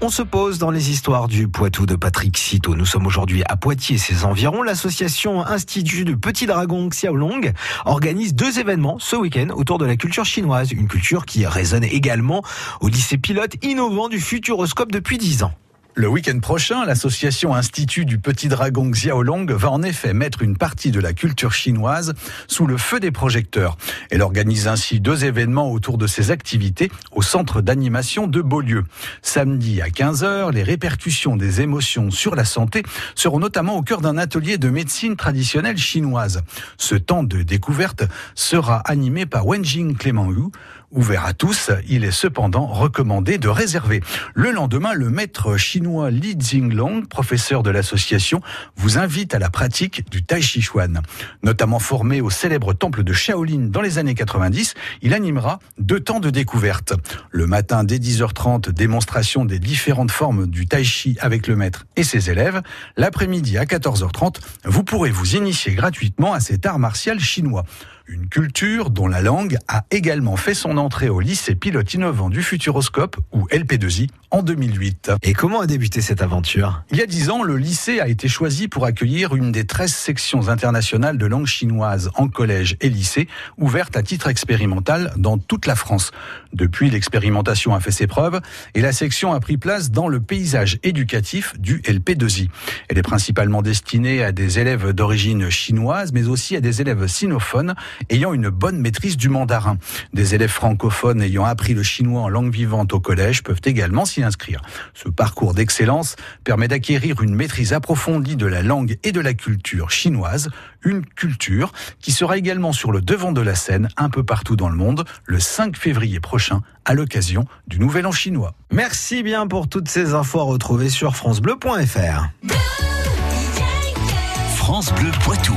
On se pose dans les histoires du Poitou de Patrick Citeau. Nous sommes aujourd'hui à Poitiers et ses environs. L'association Institut du Petit Dragon Xiaolong organise deux événements ce week-end autour de la culture chinoise. Une culture qui résonne également au lycée pilote innovant du Futuroscope depuis dix ans. Le week-end prochain, l'association Institut du Petit Dragon Xiaolong va en effet mettre une partie de la culture chinoise sous le feu des projecteurs. Elle organise ainsi deux événements autour de ses activités au centre d'animation de Beaulieu. Samedi à 15h, les répercussions des émotions sur la santé seront notamment au cœur d'un atelier de médecine traditionnelle chinoise. Ce temps de découverte sera animé par Wenjing Clément Hu, Ouvert à tous, il est cependant recommandé de réserver. Le lendemain, le maître chinois Li Jinglong, professeur de l'association, vous invite à la pratique du Tai Chi Chuan. Notamment formé au célèbre temple de Shaolin dans les années 90, il animera deux temps de découverte. Le matin dès 10h30, démonstration des différentes formes du Tai Chi avec le maître et ses élèves. L'après-midi à 14h30, vous pourrez vous initier gratuitement à cet art martial chinois. Une culture dont la langue a également fait son entrée au lycée pilote innovant du Futuroscope, ou LP2I, en 2008. Et comment a débuté cette aventure? Il y a dix ans, le lycée a été choisi pour accueillir une des 13 sections internationales de langue chinoise en collège et lycée, ouverte à titre expérimental dans toute la France. Depuis, l'expérimentation a fait ses preuves et la section a pris place dans le paysage éducatif du LP2I. Elle est principalement destinée à des élèves d'origine chinoise, mais aussi à des élèves sinophones ayant une bonne maîtrise du mandarin. Des élèves francophones ayant appris le chinois en langue vivante au collège peuvent également s'y inscrire. Ce parcours d'excellence permet d'acquérir une maîtrise approfondie de la langue et de la culture chinoise, une culture qui sera également sur le devant de la scène un peu partout dans le monde le 5 février prochain à l'occasion du Nouvel An chinois. Merci bien pour toutes ces infos à retrouver sur francebleu.fr. France Bleu Poitou.